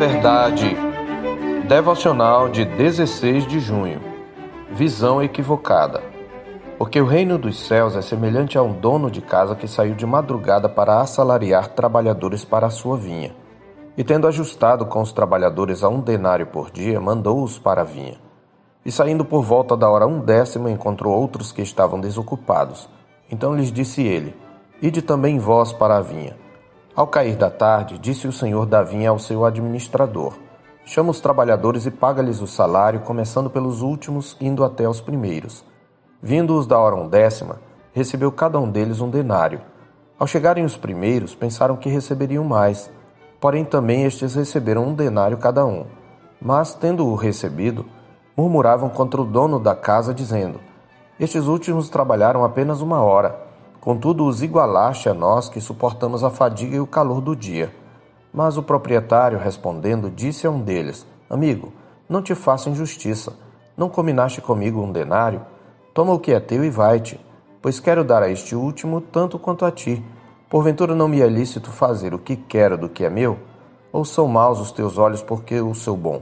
verdade. Devocional de 16 de junho. Visão equivocada. Porque o reino dos céus é semelhante a um dono de casa que saiu de madrugada para assalariar trabalhadores para a sua vinha. E tendo ajustado com os trabalhadores a um denário por dia, mandou-os para a vinha. E saindo por volta da hora undécima, encontrou outros que estavam desocupados. Então lhes disse ele: Ide também vós para a vinha. Ao cair da tarde, disse o senhor da vinha ao seu administrador: Chama os trabalhadores e paga-lhes o salário, começando pelos últimos, indo até os primeiros. Vindo-os da hora undécima, recebeu cada um deles um denário. Ao chegarem os primeiros, pensaram que receberiam mais, porém também estes receberam um denário cada um. Mas, tendo-o recebido, murmuravam contra o dono da casa, dizendo: Estes últimos trabalharam apenas uma hora Contudo, os igualaste a nós que suportamos a fadiga e o calor do dia. Mas o proprietário, respondendo, disse a um deles: Amigo, não te faço injustiça. Não combinaste comigo um denário? Toma o que é teu e vai-te, pois quero dar a este último tanto quanto a ti. Porventura não me é lícito fazer o que quero do que é meu? Ou são maus os teus olhos porque eu sou bom?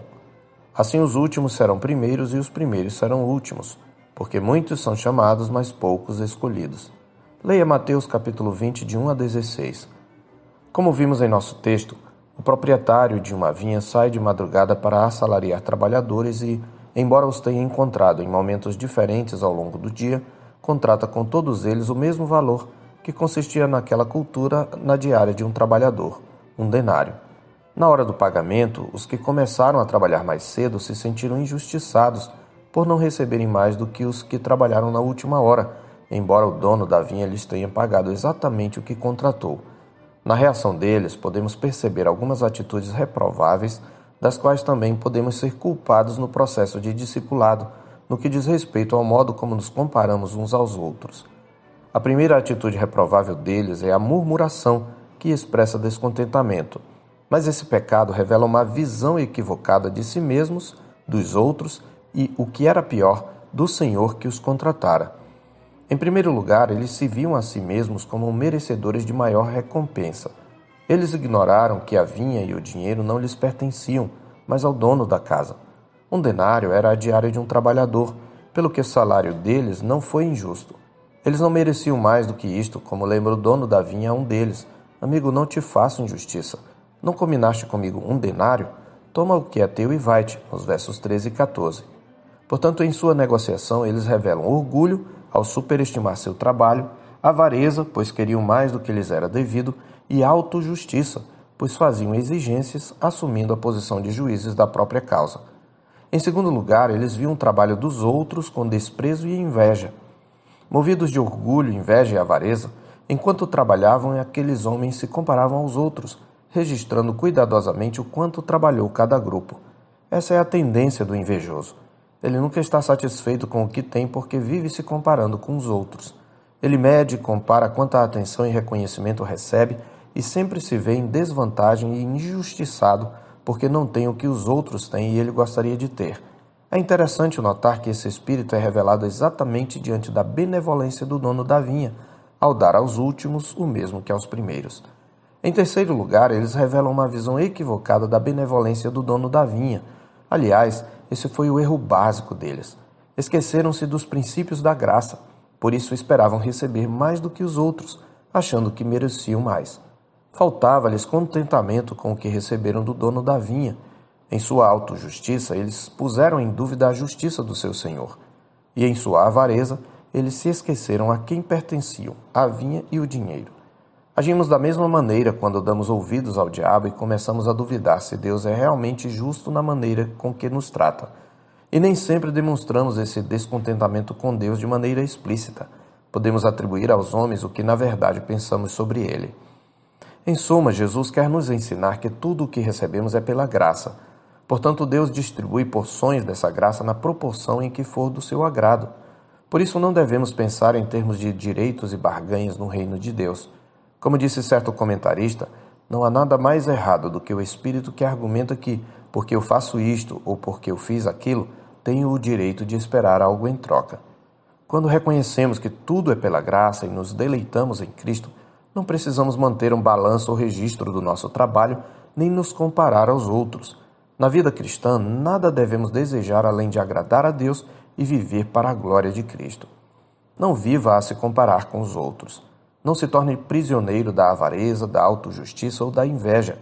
Assim os últimos serão primeiros e os primeiros serão últimos, porque muitos são chamados, mas poucos escolhidos. Leia Mateus capítulo 20, de 1 a 16. Como vimos em nosso texto, o proprietário de uma vinha sai de madrugada para assalariar trabalhadores e, embora os tenha encontrado em momentos diferentes ao longo do dia, contrata com todos eles o mesmo valor que consistia naquela cultura na diária de um trabalhador, um denário. Na hora do pagamento, os que começaram a trabalhar mais cedo se sentiram injustiçados por não receberem mais do que os que trabalharam na última hora embora o dono da vinha lhes tenha pagado exatamente o que contratou. Na reação deles, podemos perceber algumas atitudes reprováveis, das quais também podemos ser culpados no processo de discipulado, no que diz respeito ao modo como nos comparamos uns aos outros. A primeira atitude reprovável deles é a murmuração, que expressa descontentamento. Mas esse pecado revela uma visão equivocada de si mesmos, dos outros e, o que era pior, do Senhor que os contratara. Em primeiro lugar, eles se viam a si mesmos como merecedores de maior recompensa. Eles ignoraram que a vinha e o dinheiro não lhes pertenciam, mas ao dono da casa. Um denário era a diária de um trabalhador, pelo que o salário deles não foi injusto. Eles não mereciam mais do que isto, como lembra o dono da vinha a um deles. Amigo, não te faço injustiça. Não combinaste comigo um denário? Toma o que é teu e vai-te, nos versos 13 e 14. Portanto, em sua negociação, eles revelam orgulho ao superestimar seu trabalho, avareza, pois queriam mais do que lhes era devido, e autojustiça, pois faziam exigências assumindo a posição de juízes da própria causa. Em segundo lugar, eles viam o trabalho dos outros com desprezo e inveja. Movidos de orgulho, inveja e avareza, enquanto trabalhavam, aqueles homens se comparavam aos outros, registrando cuidadosamente o quanto trabalhou cada grupo. Essa é a tendência do invejoso. Ele nunca está satisfeito com o que tem porque vive se comparando com os outros. Ele mede e compara quanta atenção e reconhecimento recebe e sempre se vê em desvantagem e injustiçado porque não tem o que os outros têm e ele gostaria de ter. É interessante notar que esse espírito é revelado exatamente diante da benevolência do dono da vinha, ao dar aos últimos o mesmo que aos primeiros. Em terceiro lugar, eles revelam uma visão equivocada da benevolência do dono da vinha. Aliás, esse foi o erro básico deles. Esqueceram-se dos princípios da graça, por isso esperavam receber mais do que os outros, achando que mereciam mais. Faltava-lhes contentamento com o que receberam do dono da vinha. Em sua autojustiça, eles puseram em dúvida a justiça do seu senhor. E em sua avareza, eles se esqueceram a quem pertenciam a vinha e o dinheiro. Agimos da mesma maneira quando damos ouvidos ao diabo e começamos a duvidar se Deus é realmente justo na maneira com que nos trata. E nem sempre demonstramos esse descontentamento com Deus de maneira explícita. Podemos atribuir aos homens o que na verdade pensamos sobre ele. Em suma, Jesus quer nos ensinar que tudo o que recebemos é pela graça. Portanto, Deus distribui porções dessa graça na proporção em que for do seu agrado. Por isso, não devemos pensar em termos de direitos e barganhas no reino de Deus. Como disse certo comentarista, não há nada mais errado do que o espírito que argumenta que, porque eu faço isto ou porque eu fiz aquilo, tenho o direito de esperar algo em troca. Quando reconhecemos que tudo é pela graça e nos deleitamos em Cristo, não precisamos manter um balanço ou registro do nosso trabalho, nem nos comparar aos outros. Na vida cristã, nada devemos desejar além de agradar a Deus e viver para a glória de Cristo. Não viva a se comparar com os outros. Não se torne prisioneiro da avareza, da autojustiça ou da inveja.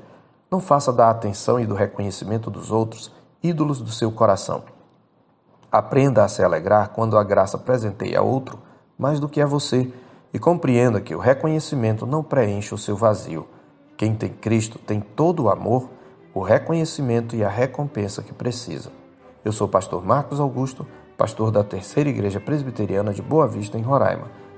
Não faça da atenção e do reconhecimento dos outros ídolos do seu coração. Aprenda a se alegrar quando a graça presenteia a outro mais do que a você e compreenda que o reconhecimento não preenche o seu vazio. Quem tem Cristo tem todo o amor, o reconhecimento e a recompensa que precisa. Eu sou o pastor Marcos Augusto, pastor da Terceira Igreja Presbiteriana de Boa Vista, em Roraima.